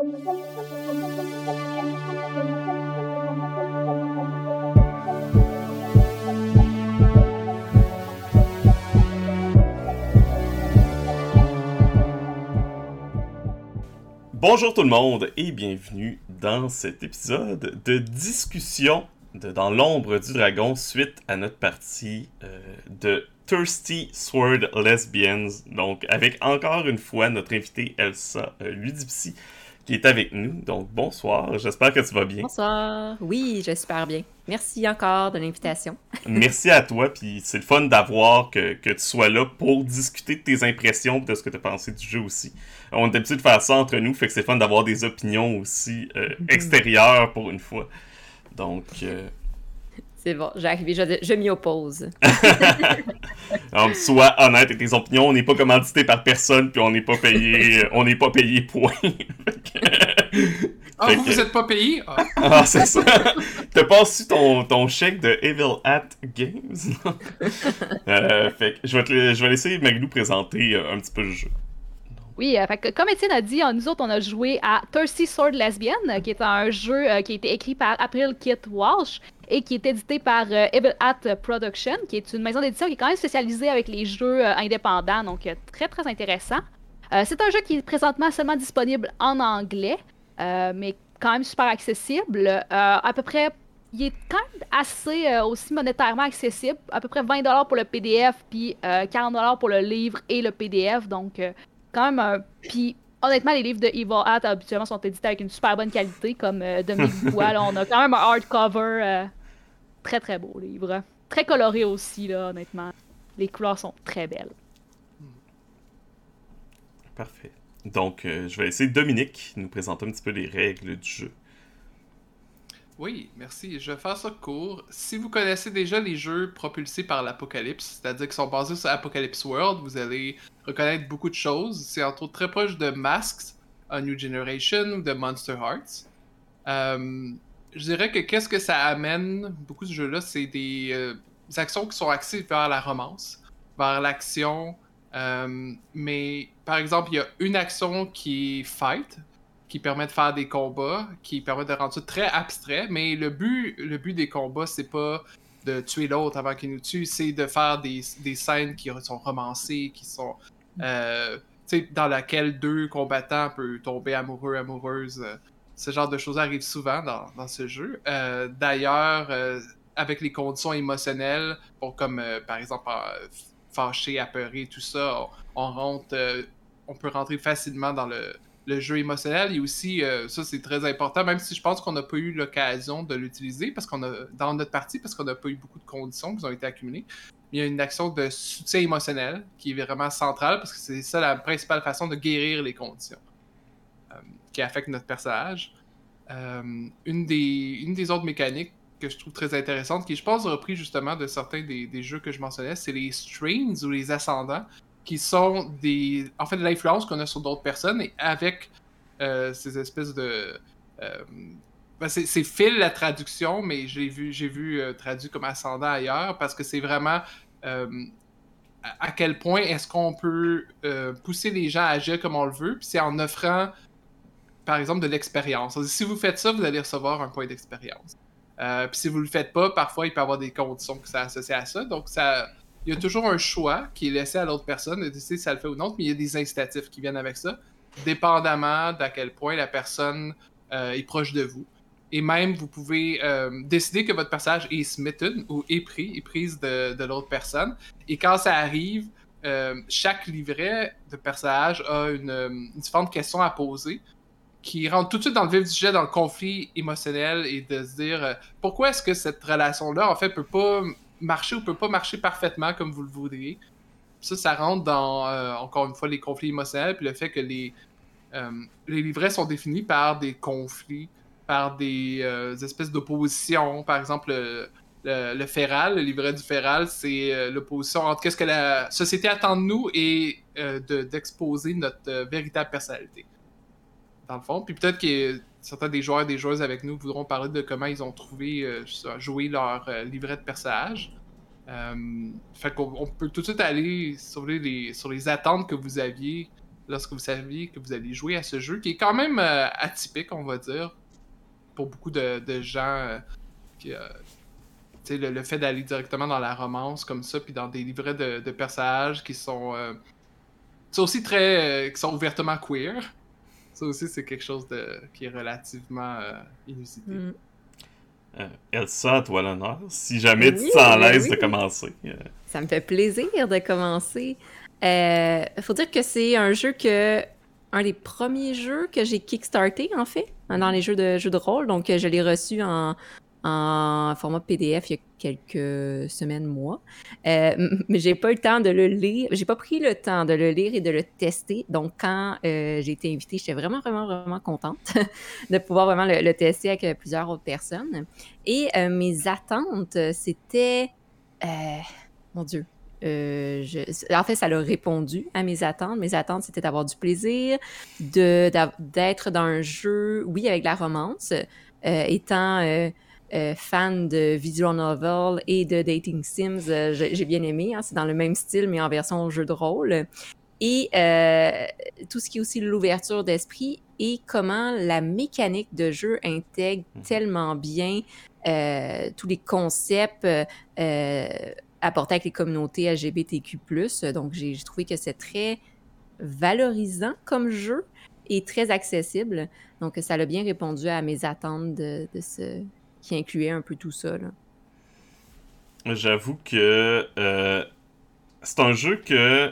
Bonjour tout le monde et bienvenue dans cet épisode de discussion Dans l'ombre du dragon suite à notre partie euh, de Thirsty Sword Lesbians. Donc avec encore une fois notre invitée Elsa euh, Ludipsy qui est avec nous. Donc bonsoir, j'espère que tu vas bien. Bonsoir, oui, j'espère bien. Merci encore de l'invitation. Merci à toi, puis c'est le fun d'avoir que, que, tu sois là pour discuter de tes impressions de ce que tu as pensé du jeu aussi. On est habitué de faire ça entre nous, fait que c'est fun d'avoir des opinions aussi euh, mm-hmm. extérieures pour une fois. Donc. Euh... C'est bon, j'ai arrivé, je, je m'y oppose. Donc, sois honnête avec tes opinions, on n'est pas commandité par personne, puis on n'est pas payé, on n'est pas payé point. Ah, vous, vous êtes pas payé? Ah, ah c'est ça. T'as pas reçu ton, ton chèque de Evil Hat Games? euh, fait que je vais, te, je vais laisser Maglou présenter euh, un petit peu le jeu. Oui, euh, comme Étienne a dit, nous autres, on a joué à Thirsty Sword Lesbian, qui est un jeu euh, qui a été écrit par April Kit Walsh et qui est édité par Evil Hat Production, qui est une maison d'édition qui est quand même spécialisée avec les jeux indépendants, donc très très intéressant. c'est un jeu qui est présentement seulement disponible en anglais. Euh, mais quand même super accessible. Euh, à peu près, il est quand même assez euh, aussi monétairement accessible. À peu près 20$ pour le PDF, puis 40$ pour le livre et le PDF. Donc, quand même Puis, honnêtement, les livres de Evil Hat habituellement sont édités avec une super bonne qualité, comme Dominique Bois. on a quand même un hardcover très très beau livre. Très coloré aussi, là, honnêtement. Les couleurs sont très belles. Parfait. Donc, euh, je vais laisser Dominique nous présenter un petit peu les règles du jeu. Oui, merci. Je vais faire ça court. Si vous connaissez déjà les jeux propulsés par l'Apocalypse, c'est-à-dire qu'ils sont basés sur Apocalypse World, vous allez reconnaître beaucoup de choses. C'est entre autres très proche de Masks, A New Generation ou de Monster Hearts. Euh, je dirais que qu'est-ce que ça amène, beaucoup de jeux-là, c'est des, euh, des, actions qui sont axées vers la romance, vers l'action, euh, mais par exemple, il y a une action qui est fight, qui permet de faire des combats, qui permet de rendre ça très abstrait. Mais le but, le but des combats, c'est pas de tuer l'autre avant qu'il nous tue, c'est de faire des, des, scènes qui sont romancées, qui sont. Euh, dans laquelle deux combattants peuvent tomber amoureux, amoureuses. Ce genre de choses arrive souvent dans, dans ce jeu. Euh, D'ailleurs, euh, avec les conditions émotionnelles, pour, comme par exemple fâché, apeuré, tout ça, on, rentre, euh, on peut rentrer facilement dans le, jeu émotionnel. Et aussi, euh, ça c'est très important, même si je pense qu'on n'a pas eu l'occasion de l'utiliser parce qu'on a dans notre partie, parce qu'on n'a pas eu beaucoup de conditions qui ont été accumulées. Il y a une action de soutien émotionnel qui est vraiment centrale parce que c'est ça la principale façon de guérir les conditions euh, qui affectent notre personnage. une, des, une des autres mécaniques que je trouve très intéressante, qui je pense repris justement de certains des, jeux que je mentionnais, c'est les strains ou les ascendants, qui sont des, en fait, de l'influence qu'on a sur d'autres personnes et avec euh, ces espèces de, euh, ben c'est Phil la traduction, mais j'ai vu, vu euh, traduit comme ascendant ailleurs parce que c'est vraiment à quel point est-ce qu'on peut pousser les gens à agir comme on le veut, puis c'est en offrant, par exemple, de l'expérience. Si vous faites ça, vous allez recevoir un point d'expérience. Puis si vous le faites pas, parfois il peut y avoir des conditions qui sont associées à ça. Donc ça, il y a toujours un choix qui est laissé à l'autre personne de décider si ça le fait ou non, mais il y a des incitatifs qui viennent avec ça, dépendamment d'à quel point la personne euh, est proche de vous. Et même, vous pouvez euh, décider que votre personnage est smitten ou est pris, est prise de, l'autre personne. Et quand ça arrive, chaque livret de personnage a une, différente question à poser qui rentre tout de suite dans le vif du sujet, dans le conflit émotionnel et de se dire euh, pourquoi est-ce que cette relation-là, en fait, peut pas marcher ou peut pas marcher parfaitement comme vous le voudriez. Ça, ça rentre dans, euh, encore une fois, les conflits émotionnels, puis le fait que les, euh, les livrets sont définis par des conflits, par des espèces d'opposition. Par exemple, le, le, Féral, le livret du Féral, c'est l'opposition entre qu'est-ce que la société attend de nous et d'exposer notre véritable personnalité dans le fond. Puis peut-être que certains des joueurs et des joueuses avec nous voudront parler de comment ils ont trouvé euh, jouer leur euh, livret de personnage. Euh, fait qu'on peut tout de suite aller sur les, attentes que vous aviez lorsque vous saviez que vous alliez jouer à ce jeu, qui est quand même euh, atypique, on va dire, pour beaucoup de, gens. Qui, le, le, fait d'aller directement dans la romance comme ça, puis dans des livrets de, personnages qui sont, sont aussi très. qui sont ouvertement queer. Ça aussi, c'est quelque chose de, qui est relativement inusité. Mm. Elsa, à toi l'honneur. Si jamais tu te sens à l'aise de commencer. Ça me fait plaisir de commencer. Il euh, faut dire que c'est un jeu que. Un des premiers jeux que j'ai kickstarté, en fait, dans les jeux de, jeux de rôle. Donc, je l'ai reçu en, en format PDF il y a quelques semaines, mois. Euh, mais j'ai pas eu le temps de le lire. J'ai pas pris le temps de le lire et de le tester. Donc, quand euh, j'ai été invitée, j'étais vraiment, vraiment, vraiment contente de pouvoir vraiment le, tester avec plusieurs autres personnes. Et mes attentes, c'était. mon Dieu, euh, en fait, ça a répondu à mes attentes. Mes attentes, c'était d'avoir du plaisir, d'être dans un jeu, oui, avec la romance, euh, étant euh, fan de visual novel et de dating sims, j'ai bien aimé. Hein, c'est dans le même style, mais en version jeu de rôle. Et tout ce qui est aussi l'ouverture d'esprit et comment la mécanique de jeu intègre mmh. tellement bien tous les concepts apporter avec les communautés LGBTQ+. Donc, j'ai trouvé que c'est très valorisant comme jeu et très accessible. Donc, ça a bien répondu à mes attentes de, ce qui incluait un peu tout ça. J'avoue que euh, c'est un jeu que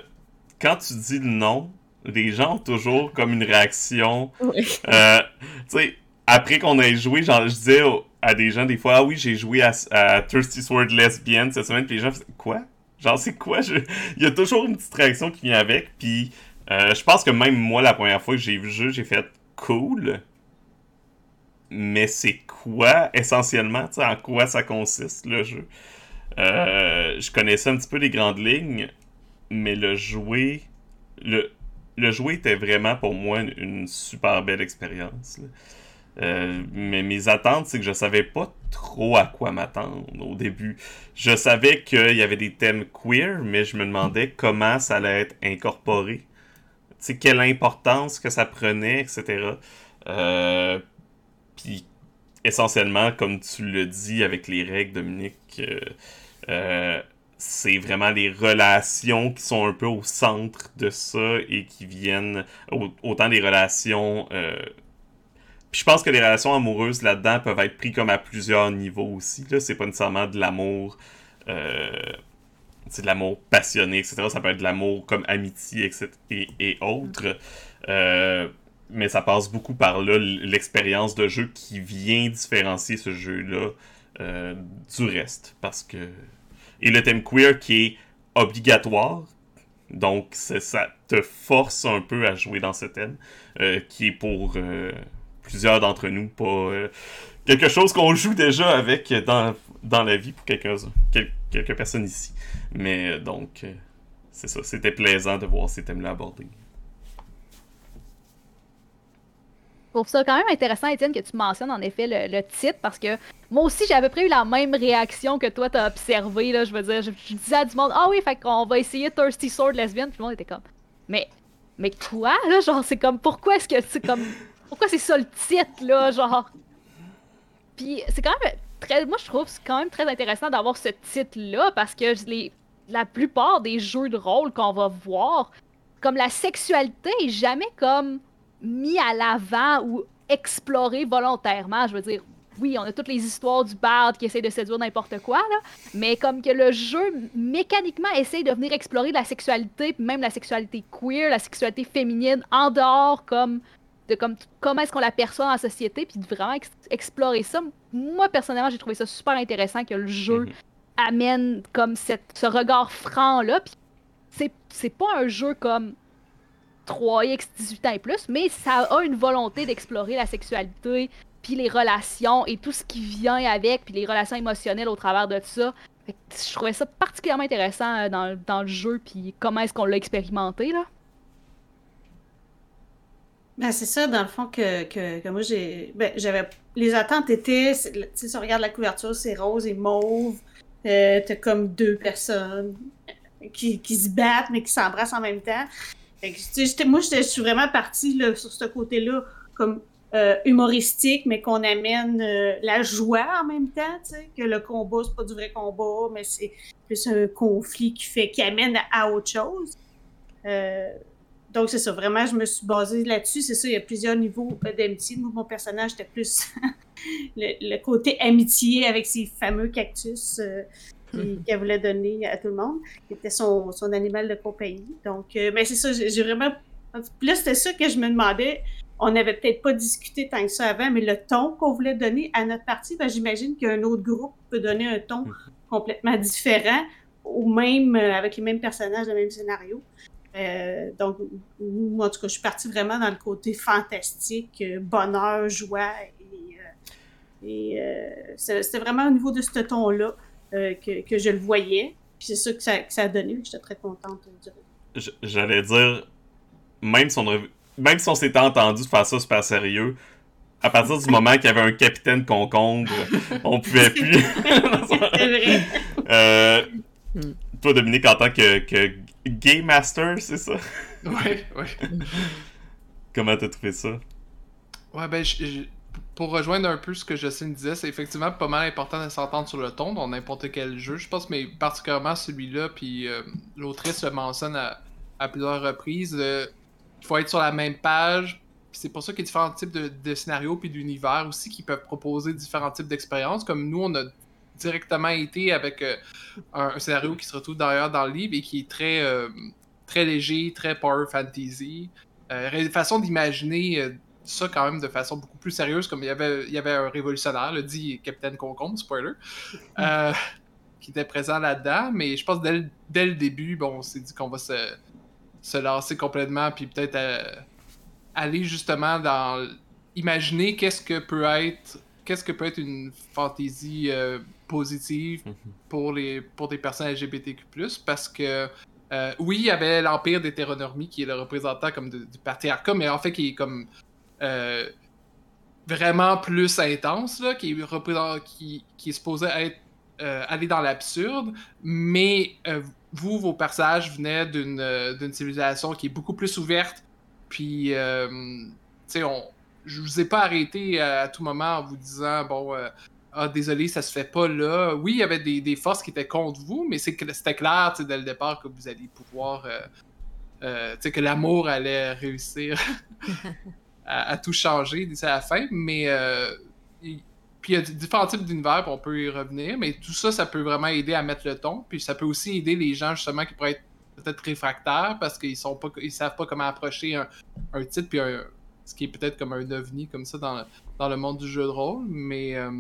quand tu dis le nom, les gens ont toujours comme une réaction. Euh, tu sais, après qu'on ait joué, genre, je disais à des gens des fois, ah oui, j'ai joué à, Thirsty Sword Lesbian cette semaine, puis les gens faisaient, quoi? Genre, c'est quoi? Il y a toujours une petite réaction qui vient avec, puis euh, je pense que même moi, la première fois que j'ai vu le jeu, j'ai fait cool. Mais c'est quoi, essentiellement, tu en quoi ça consiste, le jeu? Euh, je connaissais un petit peu les grandes lignes, mais le jouer... Le, le jouer était vraiment pour moi une, super belle expérience. Euh, mais mes attentes, c'est que je savais pas trop à quoi m'attendre au début. Je savais qu'il y avait des thèmes queer, mais je me demandais comment ça allait être incorporé. Tu sais, quelle importance que ça prenait, etc. puis, essentiellement, comme tu le dis avec les règles, Dominique, euh, c'est vraiment les relations qui sont un peu au centre de ça et qui viennent, autant des relations je pense que les relations amoureuses là-dedans peuvent être prises comme à plusieurs niveaux aussi. Là. C'est pas nécessairement de l'amour. Euh, c'est de l'amour passionné, etc. Ça peut être de l'amour comme amitié, etc. et, autres. Euh, mais ça passe beaucoup par là, l'expérience de jeu qui vient différencier ce jeu-là euh, du reste. Parce que. Et le thème queer qui est obligatoire. Donc, ça te force un peu à jouer dans ce thème. qui est pour plusieurs d'entre nous, pas euh, quelque chose qu'on joue déjà avec dans, dans la vie pour quelques, quelques personnes ici. Mais euh, donc, euh, c'est ça, c'était plaisant de voir ces thèmes-là abordés. Je trouve ça quand même intéressant, Étienne, que tu mentionnes en effet le, titre, parce que moi aussi, j'avais pris la même réaction que toi, t'as observé, là, je veux dire, je, disais à du monde, ah oui, fait qu'on va essayer Thirsty Sword Lesbian, puis le monde était comme, mais, mais quoi, là, genre, c'est comme, pourquoi est-ce que c'est comme, pourquoi c'est ça le titre, là, genre? Puis c'est quand même très. Moi, je trouve c'est quand même très intéressant d'avoir ce titre-là parce que les, la plupart des jeux de rôle qu'on va voir, comme la sexualité est jamais comme mis à l'avant ou explorée volontairement. Je veux dire, oui, on a toutes les histoires du bard qui essaie de séduire n'importe quoi, là, mais comme que le jeu mécaniquement essaie de venir explorer la sexualité, même la sexualité queer, la sexualité féminine en dehors comme de comme, comment est-ce qu'on l'aperçoit dans la société, puis de vraiment explorer ça. Moi, personnellement, j'ai trouvé ça super intéressant que le jeu mhm. amène comme cette, ce regard franc-là. Puis c'est pas un jeu comme 3X 18 ans et plus, mais ça a une volonté d'explorer la sexualité, puis les relations et tout ce qui vient avec, puis les relations émotionnelles au travers de ça. je trouvais ça particulièrement intéressant euh, dans, dans le jeu, puis comment est-ce qu'on l'a expérimenté, là? Ben, c'est ça, dans le fond, que, que, moi, j'ai. Ben, j'avais. Les attentes étaient. Si on regarde la couverture, c'est rose et mauve. Euh, T'as comme deux personnes qui, qui se battent, mais qui s'embrassent en même temps. Fait que, moi, je suis vraiment partie là, sur ce côté-là, comme euh, humoristique, mais qu'on amène euh, la joie en même temps, que le combat, c'est pas du vrai combat, mais c'est plus un conflit qui fait, qui amène à, autre chose. Euh, donc, c'est ça, vraiment, je me suis basée là-dessus. C'est ça, il y a plusieurs niveaux euh, d'amitié. Moi, mon personnage, était plus le, le côté amitié avec ces fameux cactus euh, qu'elle voulait donner à tout le monde, qui était son, son animal de compagnie. Donc, euh, mais c'est ça, j'ai vraiment. Puis là, c'était ça que je me demandais. On n'avait peut-être pas discuté tant que ça avant, mais le ton qu'on voulait donner à notre partie, ben, j'imagine qu'un autre groupe peut donner un ton complètement différent, ou même euh, avec les mêmes personnages, le même scénario. Euh, donc, moi, en tout cas, je suis partie vraiment dans le côté fantastique, euh, bonheur, joie. Et, c'était vraiment au niveau de ce ton-là euh, que, que je le voyais. Puis c'est ça que ça, que ça a donné. J'étais très contente de dire. J- J'allais dire, même si on, même si on s'était entendu de faire ça super sérieux, à partir du moment qu'il y avait un capitaine concombre, on pouvait plus. C'est vrai. Euh, toi, Dominique, en tant que, que Game Master, c'est ça? Ouais, ouais. Comment t'as trouvé ça? Ouais, ben, je- je- pour rejoindre un peu ce que Justine disait, c'est effectivement pas mal important de s'entendre sur le ton dans n'importe quel jeu. Je pense, mais particulièrement celui-là, puis euh, l'autrice le mentionne à, plusieurs reprises. euh, Il faut être sur la même page. C'est pour ça qu'il y a différents types de, scénarios puis d'univers aussi qui peuvent proposer différents types d'expériences. Comme nous, on a directement été avec euh, un, scénario qui se retrouve d'ailleurs dans le livre et qui est très, euh, très léger, très power fantasy. Euh, façon d'imaginer euh, ça quand même de façon beaucoup plus sérieuse, comme il y avait, il y avait un révolutionnaire, le dit Capitaine Concombre, spoiler, euh, qui était présent là-dedans, mais je pense dès, le- dès le début, bon, on s'est dit qu'on va se, se lancer complètement, puis peut-être euh, aller justement dans imaginer qu'est-ce que peut être qu'est-ce que peut être une fantaisie euh, positive pour les pour des personnes LGBTQ+, parce que euh, oui, il y avait l'Empire d'hétéronormie qui est le représentant comme du patriarcat, mais en fait qui est comme euh, vraiment plus intense, là, qui, est supposé euh, aller dans l'absurde, mais euh, vous, vos personnages venaient d'une civilisation qui est beaucoup plus ouverte, puis tu sais, on je vous ai pas arrêté à, tout moment en vous disant bon ah désolé ça se fait pas là oui il y avait des, forces qui étaient contre vous mais c'était clair dès le départ que vous alliez pouvoir que l'amour allait réussir à, tout changer d'ici à la fin mais euh, il- puis il y a différents types d'univers on peut y revenir mais tout ça ça peut vraiment aider à mettre le ton puis ça peut aussi aider les gens justement qui pourraient être peut-être réfractaires parce qu'ils sont pas ils savent pas comment approcher un, titre puis un, ce qui est peut-être comme un ovni comme ça dans, dans le monde du jeu de rôle. Mais euh,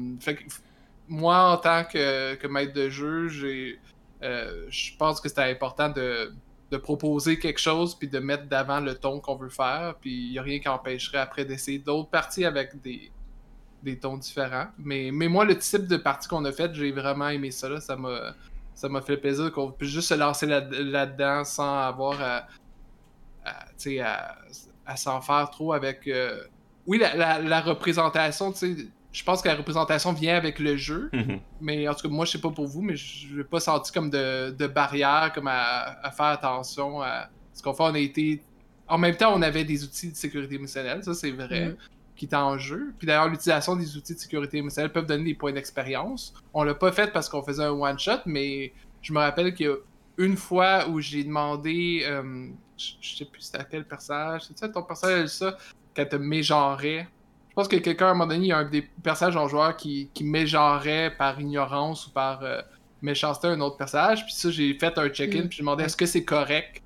moi, en tant que, que maître de jeu, j'ai euh, je pense que c'était important de, de proposer quelque chose puis de mettre d'avant le ton qu'on veut faire. Puis il n'y a rien qui empêcherait après d'essayer d'autres parties avec des, des tons différents. Mais, mais moi, le type de partie qu'on a faite, j'ai vraiment aimé ça. Là. Ça m'a ça m'a fait plaisir qu'on puisse juste se lancer là- là-dedans sans avoir à, à, à s'en faire trop avec. euh, Oui, la, la- la représentation, tu sais, je pense que la représentation vient avec le jeu, Mhm. mais en tout cas, moi, je sais pas pour vous, mais je n'ai pas senti comme de, de barrière, comme à, à faire attention à ce qu'on fait. On a été. En même temps, on avait des outils de sécurité émotionnelle, ça c'est vrai, Mhm. qui étaient en jeu. Puis d'ailleurs, l'utilisation des outils de sécurité émotionnelle peuvent donner des points d'expérience. On l'a pas fait parce qu'on faisait un one-shot, mais je me rappelle qu'il y a une fois où j'ai demandé. euh, je, je sais plus c'était à quel personnage. C'est ça ton personnage, ça, quand te mégenrait. Je pense que quelqu'un, à un moment donné, il y a un des personnages en joueur qui, qui mégenrait par ignorance ou par euh, méchanceté un autre personnage. Puis ça, j'ai fait un check-in, Mm. puis j'ai demandé est-ce que c'est correct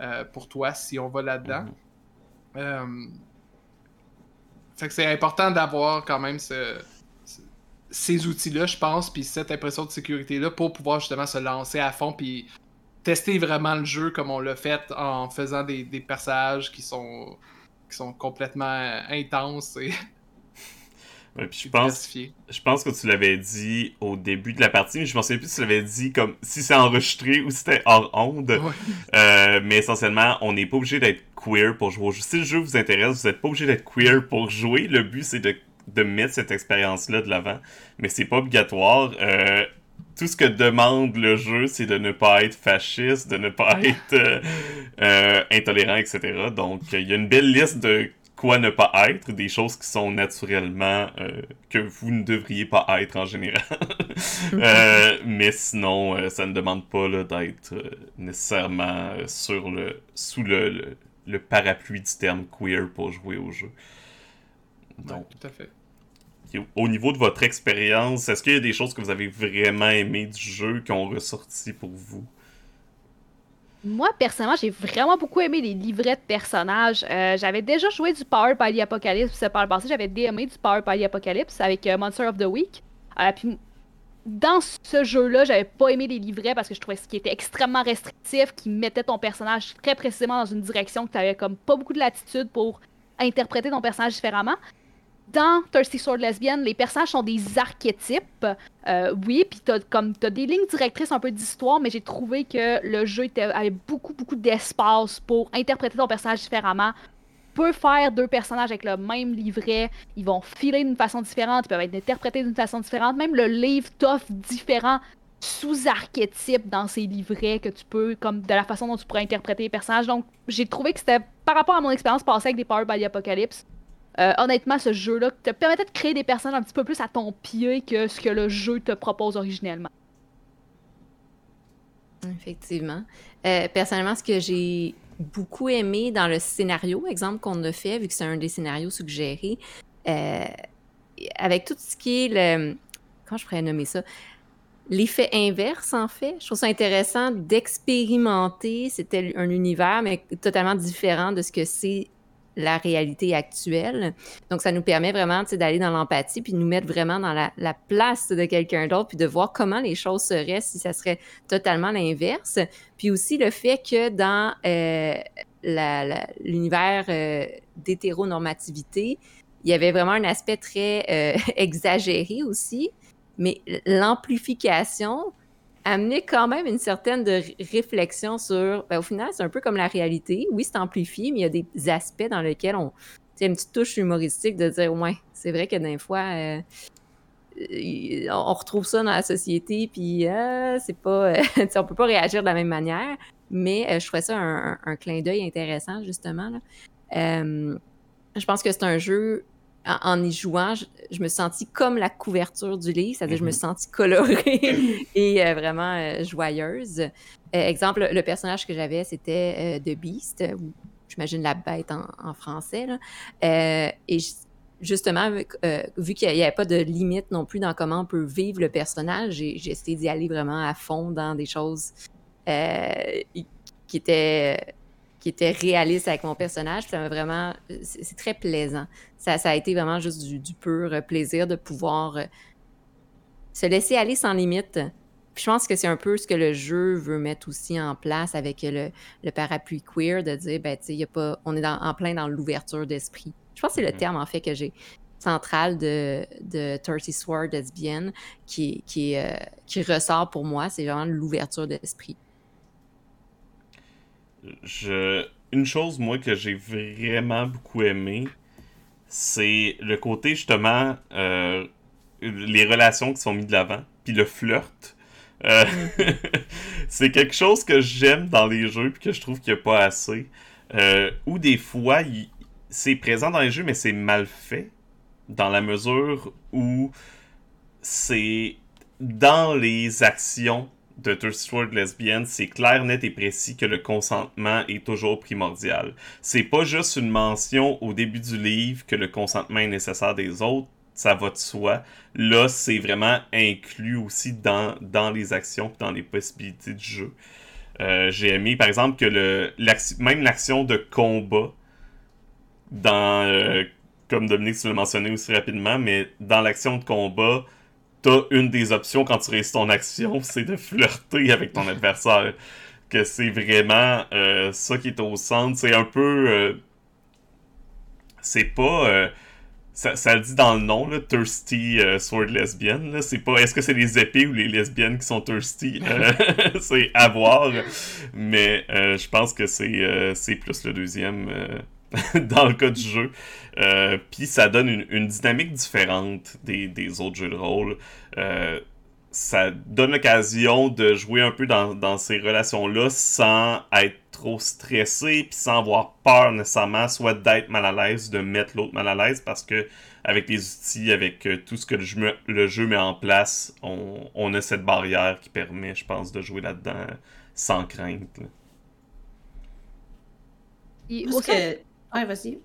euh, pour toi si on va là-dedans? Mhm. Euh, Fait que c'est important d'avoir quand même ce- ce- ces outils-là, je pense, puis cette impression de sécurité-là pour pouvoir justement se lancer à fond, puis tester vraiment le jeu comme on l'a fait en faisant des, des personnages qui sont qui sont complètement intenses et Ouais, puis je pense, je pense que tu l'avais dit au début de la partie, mais je souviens plus si tu l'avais dit comme si c'est enregistré ou si c'était hors onde. Ouais. Euh, mais essentiellement, on n'est pas obligé d'être queer pour jouer au jeu. Si le jeu vous intéresse, vous n'êtes pas obligé d'être queer pour jouer. Le but, c'est de, de mettre cette expérience-là de l'avant. Mais c'est pas obligatoire. Euh, tout ce que demande le jeu, c'est de ne pas être fasciste, de ne pas être euh, euh, intolérant, etc. Donc, il y a une belle liste de quoi ne pas être, des choses qui sont naturellement euh, que vous ne devriez pas être en général. mais sinon, ça ne demande pas d'être nécessairement sur le sous le, le, parapluie du terme queer pour jouer au jeu. Donc, tout à fait au niveau de votre expérience, est-ce qu'il y a des choses que vous avez vraiment aimées du jeu qui ont ressorti pour vous? Moi, personnellement, j'ai vraiment beaucoup aimé les livrets de personnages. Euh, j'avais déjà joué du Power by the Apocalypse par le passé. J'avais aimé du Power by the Apocalypse avec euh, Monster of the Week. Euh, puis, dans ce jeu-là, j'avais pas aimé les livrets parce que je trouvais ce qui était extrêmement restrictif, qui mettait ton personnage très précisément dans une direction que tu avais comme pas beaucoup de latitude pour interpréter ton personnage différemment dans Thirsty Sword Lesbian, les personnages sont des archétypes. Euh, oui, puis t'as comme as des lignes directrices un peu d'histoire, mais j'ai trouvé que le jeu avait beaucoup beaucoup d'espace pour interpréter ton personnage différemment. Tu peux faire deux personnages avec le même livret, ils vont filer d'une façon différente, ils peuvent être interprétés d'une façon différente. Même le livre t'offre différents sous-archétypes dans ces livrets que tu peux, comme de la façon dont tu pourrais interpréter les personnages. Donc, j'ai trouvé que c'était, par rapport à mon expérience passée avec des Power by the Apocalypse, euh, honnêtement, ce jeu-là te permettait de créer des personnages un petit peu plus à ton pied que ce que le jeu te propose originellement. Effectivement. Euh, personnellement, ce que j'ai beaucoup aimé dans le scénario, exemple qu'on a fait, vu que c'est un des scénarios suggérés, euh, avec tout ce qui est le. Comment je pourrais nommer ça? L'effet inverse, en fait. Je trouve ça intéressant d'expérimenter. C'était un univers, mais totalement différent de ce que c'est la réalité actuelle. Donc, ça nous permet vraiment d'aller dans l'empathie puis de nous mettre vraiment dans la, place de quelqu'un d'autre puis de voir comment les choses seraient si ça serait totalement l'inverse. Puis aussi le fait que dans euh, l'univers euh, d'hétéronormativité, il y avait vraiment un aspect très euh, exagéré aussi, mais l'amplification amener quand même une certaine de réflexion sur, ben, au final, c'est un peu comme la réalité. Oui, c'est amplifié, mais il y a des aspects dans lesquels on, tu une petite touche humoristique de dire, ouais, c'est vrai que des fois, euh, on retrouve ça dans la société, puis euh, c'est pas, on peut pas réagir de la même manière. Mais euh, je trouvais ça un, clin d'œil intéressant, justement. je pense que c'est un jeu en, y jouant, je, me sentis comme la couverture du livre, c'est-à-dire je me mhm. sentis colorée et euh, vraiment euh, joyeuse. Euh, exemple, le personnage que j'avais, c'était The Beast, ou j'imagine la bête en, français. et justement, vu qu'il n'y avait pas de limite non plus dans comment on peut vivre le personnage, j'ai essayé d'y aller vraiment à fond dans des choses qui étaient qui était réaliste avec mon personnage. ça m'a vraiment. C'est très plaisant. Ça, ça, a été vraiment juste du, pur plaisir de pouvoir euh, se laisser aller sans limite. Puis je pense que c'est un peu ce que le jeu veut mettre aussi en place avec le, le parapluie queer, de dire, ben, tu sais, y a pas, on est en plein dans l'ouverture d'esprit. Je pense que c'est le mm-hmm. terme, en fait, que j'ai central de, de Thirty Sword lesbienne qui, qui, euh, qui ressort pour moi. C'est vraiment l'ouverture d'esprit je... une chose, moi, que j'ai vraiment beaucoup aimé, c'est le côté, justement, euh, les relations qui sont mises de l'avant, puis le flirt. Euh, c'est quelque chose que j'aime dans les jeux, puis que je trouve qu'il n'y a pas assez. Euh, ou des fois, c'est présent dans les jeux, mais c'est mal fait, dans la mesure où c'est dans les actions de Thirsty Sword lesbienne, c'est clair, net et précis que le consentement est toujours primordial. C'est pas juste une mention au début du livre que le consentement est nécessaire des autres, ça va de soi. Là, c'est vraiment inclus aussi dans, dans les actions dans les possibilités du jeu. Euh, j'ai aimé, par exemple, que le, même l'action de combat dans. Euh, comme Dominique, tu l'as mentionné aussi rapidement, mais dans l'action de combat, t'as une des options quand tu réussis ton action, c'est de flirter avec ton adversaire. Que c'est vraiment euh, ça qui est au centre. C'est un peu. Euh, c'est pas. Euh, ça, ça, le dit dans le nom, là, Thirsty Sword Lesbian. C'est pas est-ce que c'est les épées ou les lesbiennes qui sont thirsty? C'est à voir. Mais je pense que c'est plus le deuxième dans le cas du jeu. Euh, puis ça donne une, dynamique différente des, autres jeux de rôle. Euh, ça donne l'occasion de jouer un peu dans, dans ces relations-là sans être trop stressé, puis sans avoir peur nécessairement, soit d'être mal à l'aise, de mettre l'autre mal à l'aise, parce que avec les outils, avec euh, tout ce que le jeu, le jeu met en place, on, on, a cette barrière qui permet, je pense, de jouer là-dedans sans crainte. Là. Et. Ouais, vas-y.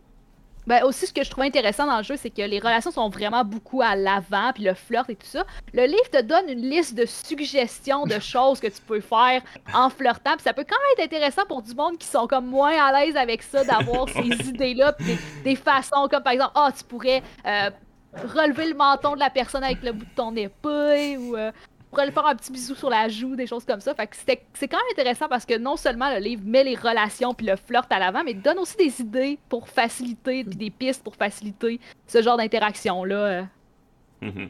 Ben aussi, ce que je trouve intéressant dans le jeu, c'est que les relations sont vraiment beaucoup à l'avant, puis le flirt et tout ça. Le livre te donne une liste de suggestions de choses que tu peux faire en flirtant, puis ça peut quand même être intéressant pour du monde qui sont comme moins à l'aise avec ça, d'avoir ces idées-là, puis des, façons comme par exemple, ah, oh, tu pourrais euh, relever le menton de la personne avec le bout de ton épée, ou euh, pourrait lui faire un petit bisou sur la joue, des choses comme ça. Fait que c'est quand même intéressant parce que non seulement le livre met les relations puis le flirt à l'avant, mais donne aussi des idées pour faciliter, puis des pistes pour faciliter ce genre d'interaction-là. Mm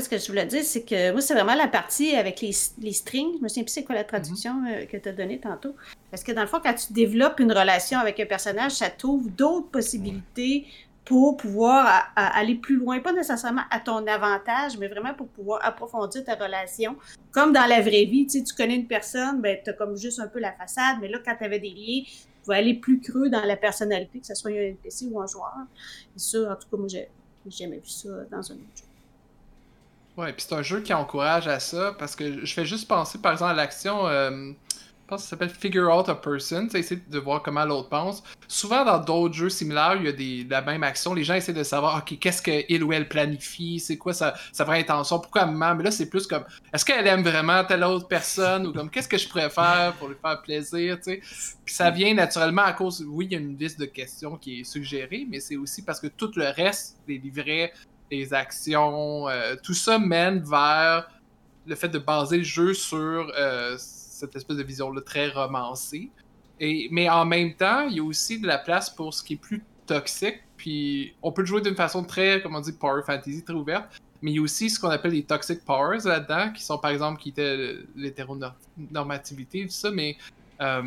ce que je voulais dire, c'est que moi, c'est vraiment la partie avec les, les strings. Je me souviens plus c'est quoi la traduction mm-hmm. euh, que tu as donnée tantôt. Parce que dans le fond, quand tu développes une relation avec un personnage, ça t'ouvre d'autres possibilités pour pouvoir aller plus loin, pas nécessairement à ton avantage, mais vraiment pour pouvoir approfondir ta relation. Comme dans la vraie vie, tu sais, tu connais une personne, ben, tu as comme juste un peu la façade, mais là, quand tu avais des liens, tu pouvais aller plus creux dans la personnalité, que ce soit un NPC ou un joueur. Et ça, en tout cas, moi, j'ai jamais vu ça dans un autre jeu. Ouais, puis c'est un jeu qui encourage à ça, parce que je fais juste penser, par exemple, à l'action... Euh, ça s'appelle Figure Out a Person, tu essayer de voir comment l'autre pense. Souvent, dans d'autres jeux similaires, il y a des, la même action. Les gens essaient de savoir, OK, qu'est-ce qu'il ou elle planifie, c'est quoi sa, sa, vraie intention, pourquoi elle ment. Mais là, c'est plus comme, est-ce qu'elle aime vraiment telle autre personne? Ou comme, qu'est-ce que je pourrais faire pour lui faire plaisir, tu sais? Puis ça vient naturellement à cause, oui, il y a une liste de questions qui est suggérée, mais c'est aussi parce que tout le reste, les livrets, les actions, euh, tout ça mène vers le fait de baser le jeu sur. Euh, cette espèce de vision-là très romancée. Et, mais en même temps, il y a aussi de la place pour ce qui est plus toxique. Puis on peut le jouer d'une façon très, comment on dit, power fantasy, très ouverte. Mais il y a aussi ce qu'on appelle les toxic powers là-dedans, qui sont par exemple, qui étaient l'hétéronormativité, tout ça, mais euh,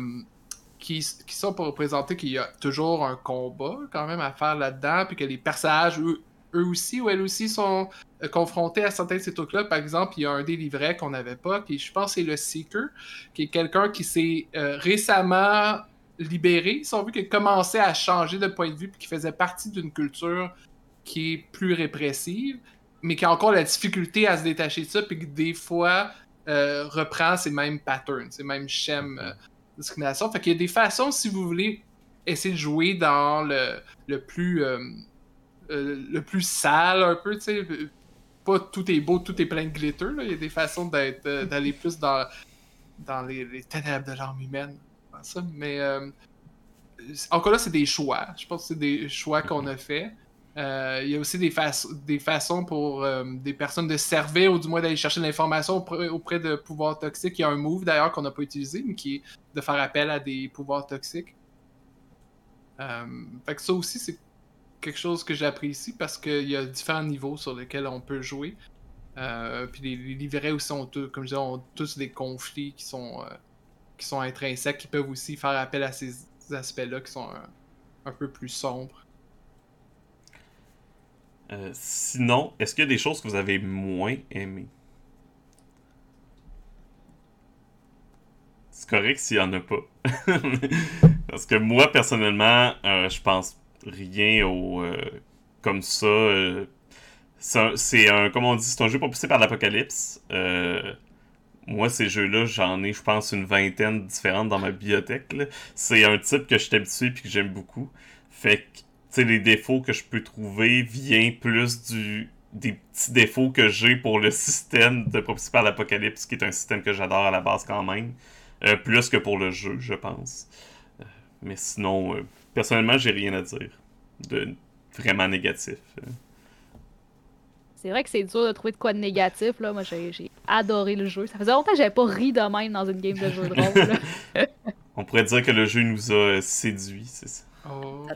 qui, qui, sont pour représenter qu'il y a toujours un combat quand même à faire là-dedans, puis que les personnages, eux, eux aussi ou elles aussi sont euh, confrontés à certains de ces trucs-là. Par exemple, il y a un des livrets qu'on n'avait pas, qui je pense c'est le Seeker, qui est quelqu'un qui s'est euh, récemment libéré, si on veut, qui a commencé à changer de point de vue, puis qui faisait partie d'une culture qui est plus répressive, mais qui a encore la difficulté à se détacher de ça, puis que des fois euh, reprend ces mêmes patterns, ces mêmes schèmes de discrimination. Fait qu'il y a des façons, si vous voulez, essayer de jouer dans le, le plus euh, le plus sale un peu, tu sais. Pas tout est beau, tout est plein de glitter. Là. Il y a des façons d'être, euh, d'aller plus dans, dans les, ténèbres de l'âme humaine. Ça. Mais euh, encore là, c'est des choix. Je pense que c'est des choix qu'on a fait. il y a aussi des, des façons pour des personnes de servir ou du moins d'aller chercher de l'information auprès, de pouvoirs toxiques. Il y a un move d'ailleurs qu'on n'a pas utilisé, mais qui est de faire appel à des pouvoirs toxiques. fait que ça aussi, c'est quelque chose que j'apprécie parce qu'il y a différents niveaux sur lesquels on peut jouer. Euh, puis les, livrets aussi ont, comme je disais, tous des conflits qui sont, euh, qui sont intrinsèques, qui peuvent aussi faire appel à ces aspects-là qui sont un, peu plus sombres. Euh, sinon, est-ce qu'il y a des choses que vous avez moins aimées? C'est correct s'il n'y en a pas. Parce que moi, personnellement, je pense rien au euh, comme ça. Euh, c'est un, comme on dit, c'est un jeu propulsé par l'Apocalypse. Euh, moi, ces jeux-là, j'en ai, je pense, une vingtaine différentes dans ma bibliothèque. C'est un type que je suis habitué et que j'aime beaucoup. Fait que, tu sais, les défauts que je peux trouver viennent plus du des petits défauts que j'ai pour le système de propulsé par l'Apocalypse, qui est un système que j'adore à la base quand même. plus que pour le jeu, je pense. mais sinon, personnellement, j'ai rien à dire de vraiment négatif. C'est vrai que c'est dur de trouver de quoi de négatif. Là. Moi, j'ai adoré le jeu. Ça faisait longtemps que j'avais pas ri de même dans une game de jeu de rôle. On pourrait dire que le jeu nous a séduit, c'est ça. Oh.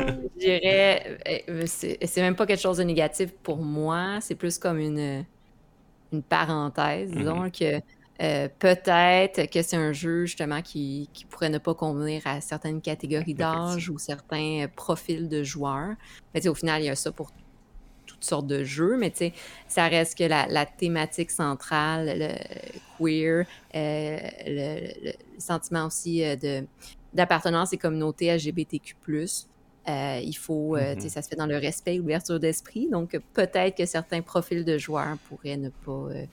Je dirais, euh, c'est même pas quelque chose de négatif pour moi, c'est plus comme une, une parenthèse. Disons mm-hmm. que euh, peut-être que c'est un jeu justement qui, pourrait ne pas convenir à certaines catégories d'âge ou certains profils de joueurs. Mais au final, il y a ça pour tout toutes sortes de jeux, mais ça reste que la, la thématique centrale, le queer, euh, le, le, sentiment aussi euh, de d'appartenance et communauté LGBTQ+. Euh, il faut, euh, tu sais, Mhm. ça se fait dans le respect et l'ouverture d'esprit. Donc, peut-être que certains profils de joueurs pourraient ne pas euh,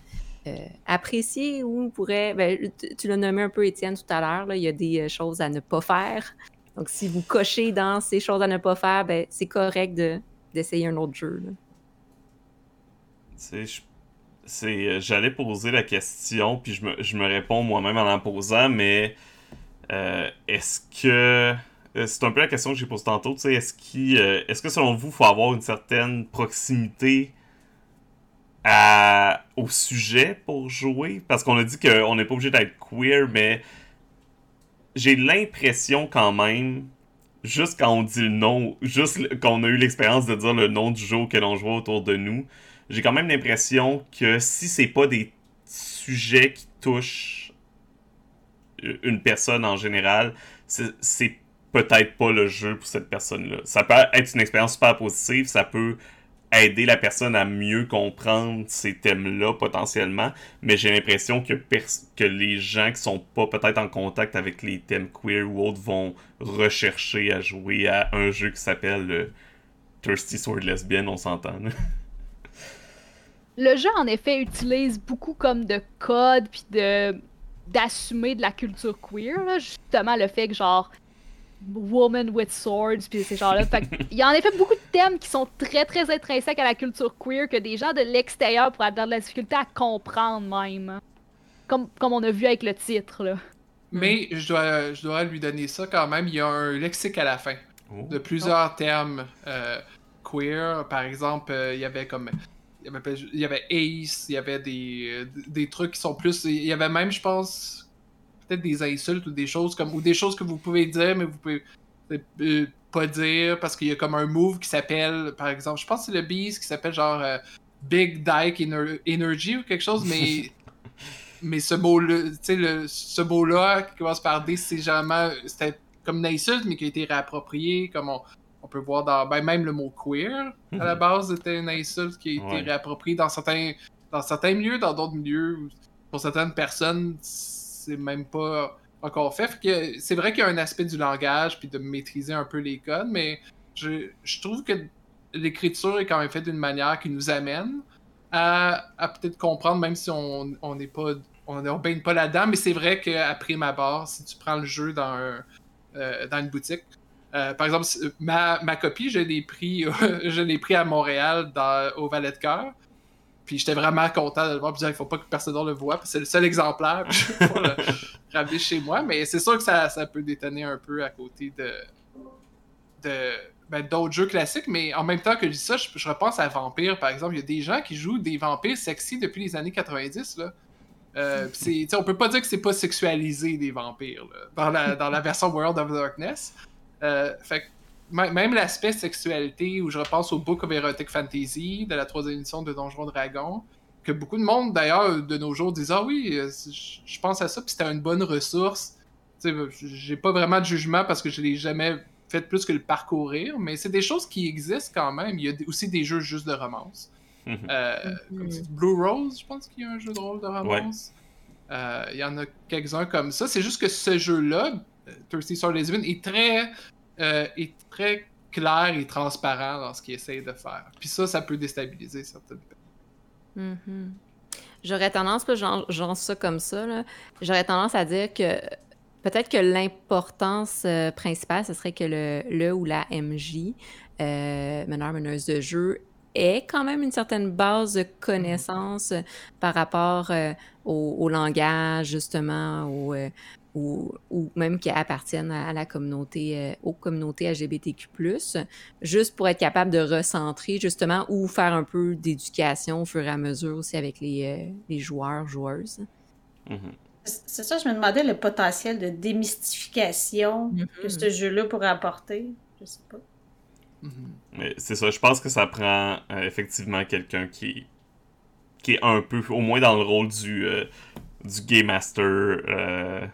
euh, apprécier ou pourraient. ben, tu l'as nommé un peu, Étienne, tout à l'heure. Il y a des euh, choses à ne pas faire. Donc, si vous cochez dans ces choses à ne pas faire, ben, c'est correct de- d'essayer un autre jeu. je- c'est, euh, j'allais poser la question, puis je me, je me réponds moi-même en la posant, mais est-ce que. C'est un peu la question que j'ai posée tantôt, est-ce, est-ce que selon vous, il faut avoir une certaine proximité au sujet pour jouer? Parce qu'on a dit qu'on n'est pas obligé d'être queer, mais j'ai l'impression quand même, juste quand on dit le nom, juste le- quand on a eu l'expérience de dire le nom du jeu auquel on jouait autour de nous, j'ai quand même l'impression que si c'est pas des sujets qui touchent une personne en général, c'est peut-être pas le jeu pour cette personne-là. Ça peut être une expérience super positive, ça peut aider la personne à mieux comprendre ces thèmes-là potentiellement, mais j'ai l'impression que, que les gens qui sont pas peut-être en contact avec les thèmes queer ou autres vont rechercher à jouer à un jeu qui s'appelle euh, Thirsty Sword Lesbian, on s'entend. Le jeu, en effet, utilise beaucoup comme de code puis de d'assumer de la culture queer, justement le fait que genre woman with swords puis ces genres-là. Il y a en effet beaucoup de thèmes qui sont très très intrinsèques à la culture queer que des gens de l'extérieur pourraient avoir de la difficulté à comprendre même. Comme, comme on a vu avec le titre là. Mais je dois, je dois lui donner ça quand même. Il y a un lexique à la fin Oh. de plusieurs termes euh, queer. Par exemple, euh, il y avait comme. Il y avait, il y avait Ace, il y avait des, euh, des trucs qui sont plus. Il y avait même, je pense, peut-être des insultes ou des choses comme. Ou des choses que vous pouvez dire, mais vous pouvez euh, pas dire parce qu'il y a comme un move qui s'appelle, par exemple, je pense que c'est le Beast qui s'appelle genre euh, Big Dyke Ener- Energy ou quelque chose, mais. Mais ce mot-là, tu sais, le- ce mot-là qui commence par D, c'est généralement. C'était comme une insulte, mais qui a été réapproprié, comme on, on peut voir dans. Ben, même le mot queer, à la Mhm. base, était une insulte qui a été Ouais. réappropriée dans certains, dans certains milieux, dans d'autres milieux. Pour certaines personnes, c'est même pas encore fait. C'est vrai qu'il y a un aspect du langage, puis de maîtriser un peu les codes, mais je, trouve que l'écriture est quand même faite d'une manière qui nous amène à, peut-être comprendre, même si on n'est pas on ne baigne pas là-dedans, mais c'est vrai qu'à prime abord, si tu prends le jeu dans, euh, une boutique, euh, par exemple, ma, ma copie, je l'ai pris, je l'ai pris à Montréal dans, au Valet de Cœur. Puis j'étais vraiment content de le voir. Puis il faut pas que personne d'autre le voit. C'est le seul exemplaire. Puis je pas le ramener chez moi. Mais c'est sûr que ça, ça peut détonner un peu à côté de, de ben, d'autres jeux classiques. Mais en même temps que je dis ça, je, je repense à Vampire, par exemple. Il y a des gens qui jouent des vampires sexy depuis les années 90. Là. Euh, on peut pas dire que c'est pas sexualisé des vampires là, dans, la, dans la version World of Darkness. Euh, fait même l'aspect sexualité, où je repense au Book of Erotic Fantasy de la troisième édition de Donjons Dragon, que beaucoup de monde d'ailleurs de nos jours disent Ah oui, euh, je pense à ça, puis c'était une bonne ressource. Tu sais, j'ai pas vraiment de jugement parce que je l'ai jamais fait plus que le parcourir, mais c'est des choses qui existent quand même. Il y a aussi des jeux juste de romance. Mhm. Euh, Mhm. comme c'est Blue Rose, je pense qu'il y a un jeu de rôle de romance. Euh, Il y en a quelques-uns comme ça. C'est juste que ce jeu-là, euh, Thirsty Sword Lesbian, est très, euh, est très clair et transparent dans ce qu'il essaye de faire. Puis ça, ça peut déstabiliser certaines personnes. Mhm. J'aurais tendance, là, j'en ça comme ça, j'aurais tendance à dire que peut-être que l'importance euh, principale, ce serait que le, ou la MJ, euh, meneur, meneuse de jeu, ait quand même une certaine base de connaissances euh, par rapport euh, au, au langage, justement, au, ou, ou même qui appartiennent à, à la communauté, euh, aux communautés LGBTQ+, juste pour être capable de recentrer, justement, ou faire un peu d'éducation au fur et à mesure aussi avec les, euh, les joueurs, joueuses. Mhm. C'est ça, je me demandais le potentiel de démystification que Mhm. ce jeu-là pourrait apporter. Je sais pas. Mhm. Mais c'est ça, je pense que ça prend euh, effectivement quelqu'un qui, qui est un peu, au moins dans le rôle du, euh, du Game Master, euh,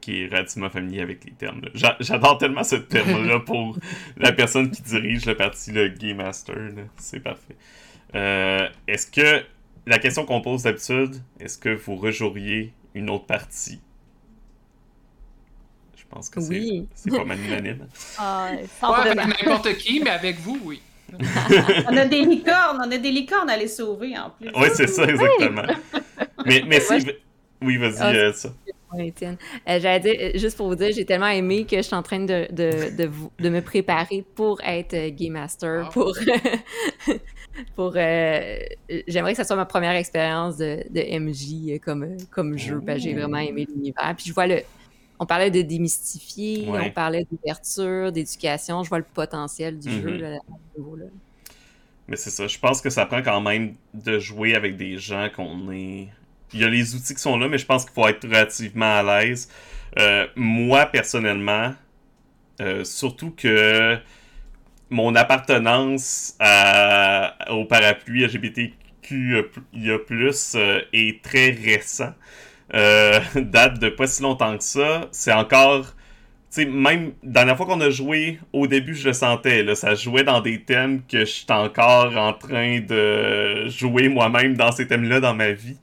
qui est relativement familier avec les termes. J'adore tellement ce terme-là pour la personne qui dirige le parti, le Game Master. C'est parfait. Euh, est-ce que, la question qu'on pose d'habitude, est-ce que vous rejoueriez une autre partie? Je pense que c'est- Oui. c'est pas mal unanime. Ah, Pas avec 100%. n'importe qui, mais avec vous, oui. On a des licornes, on a des licornes à les sauver en plus. Oui, c'est ça, exactement. Mais, mais si... Oui, vas-y, Ah, euh, ça. Ouais, Étienne. Euh, J'allais dire, euh, juste pour vous dire, j'ai tellement aimé que je suis en train de, de, de, vous- de me préparer pour être euh, Game Master, Ah. pour... pour euh, J'aimerais que ça soit ma première expérience de, de MJ comme, comme jeu, j'ai vraiment aimé l'univers. Puis je vois le... On parlait de démystifier, Ouais. on parlait d'ouverture, d'éducation, je vois le potentiel du jeu là, à ce niveau-là. Mais c'est ça, je pense que ça prend quand même de jouer avec des gens qu'on est... Il y a les outils qui sont là, mais je pense qu'il faut être relativement à l'aise. Euh, moi, personnellement, euh, surtout que mon appartenance au parapluie LGBTQIA+, euh, est très récent. Date de pas si longtemps que ça. C'est encore... Sais, même, la dernière fois qu'on a joué, au début, je le sentais, là, ça jouait dans des thèmes que je suis encore en train de jouer moi-même dans ces thèmes-là dans ma vie.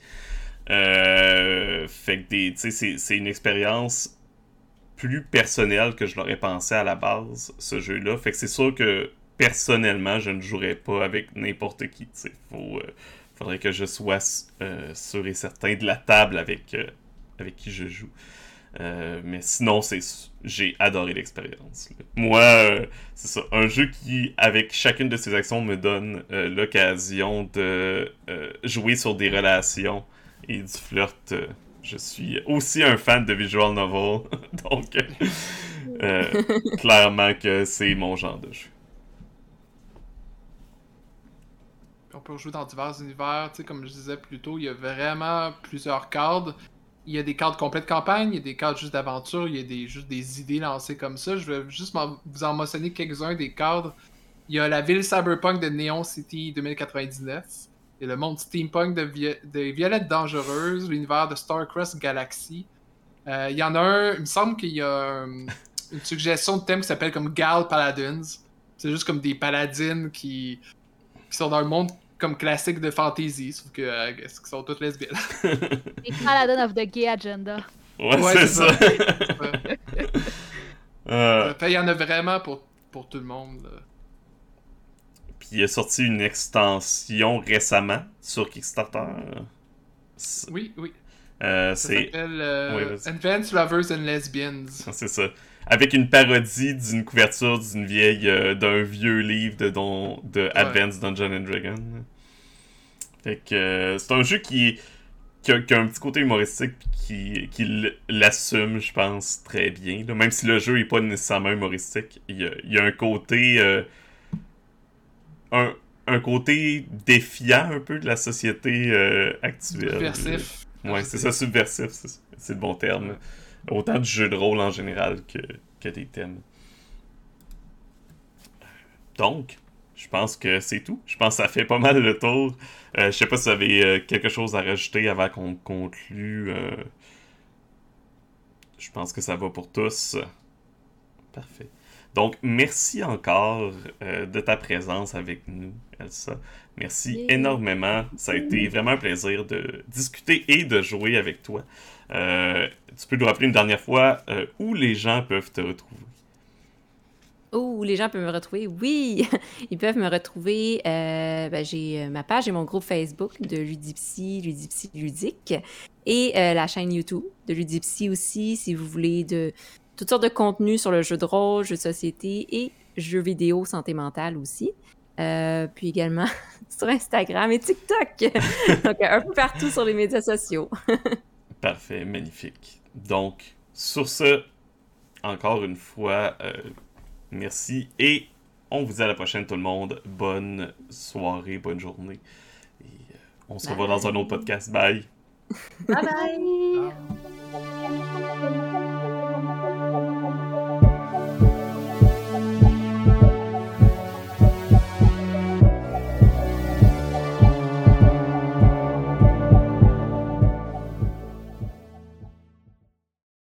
Euh, fait que c'est, c'est une expérience plus personnelle que je l'aurais pensé à la base, ce jeu-là. Fait que c'est sûr que personnellement, je ne jouerais pas avec n'importe qui. Faut, euh, faudrait que je sois euh, sûr et certain de la table avec, qui je joue. Mais sinon, c'est j'ai adoré l'expérience. Moi, c'est ça, un jeu qui, avec chacune de ses actions, me donne l'occasion de jouer sur des relations et du flirt. euh, je suis aussi un fan de visual novel, donc euh, euh, clairement que c'est mon genre de jeu. On peut jouer dans divers univers, comme je disais plus tôt, il y a vraiment plusieurs cadres. Il y a des cadres complets de campagne, il y a des cadres juste d'aventure, il y a des, juste des idées lancées comme ça. Je vais juste vous en mentionner quelques-uns des cadres. Il y a la ville cyberpunk de Neon City 2099. Il y a le monde steampunk de, Vi- de Violette Dangereuse, l'univers de Starcross Galaxy. Euh, il y en a un, il me semble qu'il y a euh, une suggestion de thème qui s'appelle comme Gal Paladins. C'est juste comme des paladines qui, qui sont dans un monde comme classique de fantasy, sauf que euh, sont toutes lesbiennes? Les Paladin of the Gay Agenda. Ouais, Ouais, c'est ça. Euh, il y en a vraiment pour, pour tout le monde. là. Puis il a sorti une extension récemment sur Kickstarter. Oui, oui. euh, Ça c'est s'appelle euh, Ouais. Advanced Lovers and Lesbians. c'est ça. Avec une parodie d'une couverture d'une vieille euh, d'un vieux livre de, don, de Advanced Dungeon and Dragon. Fait que euh, c'est un jeu qui, qui, a, qui a un petit côté humoristique qui, l'assume, je pense, très bien. là. Même si le jeu est pas nécessairement humoristique, il y a, il y a un côté euh, un, un côté défiant un peu de la société euh, actuelle. Subversif. Ouais, c'est ça, subversif, c'est le bon terme. Autant du jeu de rôle en général que, que des thèmes. Donc, je pense que c'est tout. Je pense que ça fait pas mal le tour. Euh, je sais pas si vous avez euh, quelque chose à rajouter avant qu'on conclue. euh. Je pense que ça va pour tous. Parfait. Donc, merci encore euh, de ta présence avec nous, Elsa. Merci énormément. Ça a été vraiment un plaisir de discuter et de jouer avec toi. Euh, tu peux nous rappeler une dernière fois euh, où les gens peuvent te retrouver? Où les gens peuvent me retrouver? Oui, ils peuvent me retrouver. euh, ben, j'ai ma page et mon groupe Facebook de Ludipsy, Ludipsy Ludique, et euh, la chaîne YouTube de Ludipsy aussi, si vous voulez de toutes sortes de contenus sur le jeu de rôle, jeux de société et jeux vidéo santé mentale aussi. Euh, puis également sur Instagram et TikTok. Donc un peu partout sur les médias sociaux. Parfait, magnifique. Donc, sur ce, encore une fois, euh, merci et on vous dit à la prochaine tout le monde. Bonne soirée, bonne journée. Et euh, on se revoit dans un autre podcast. Bye. Bye bye!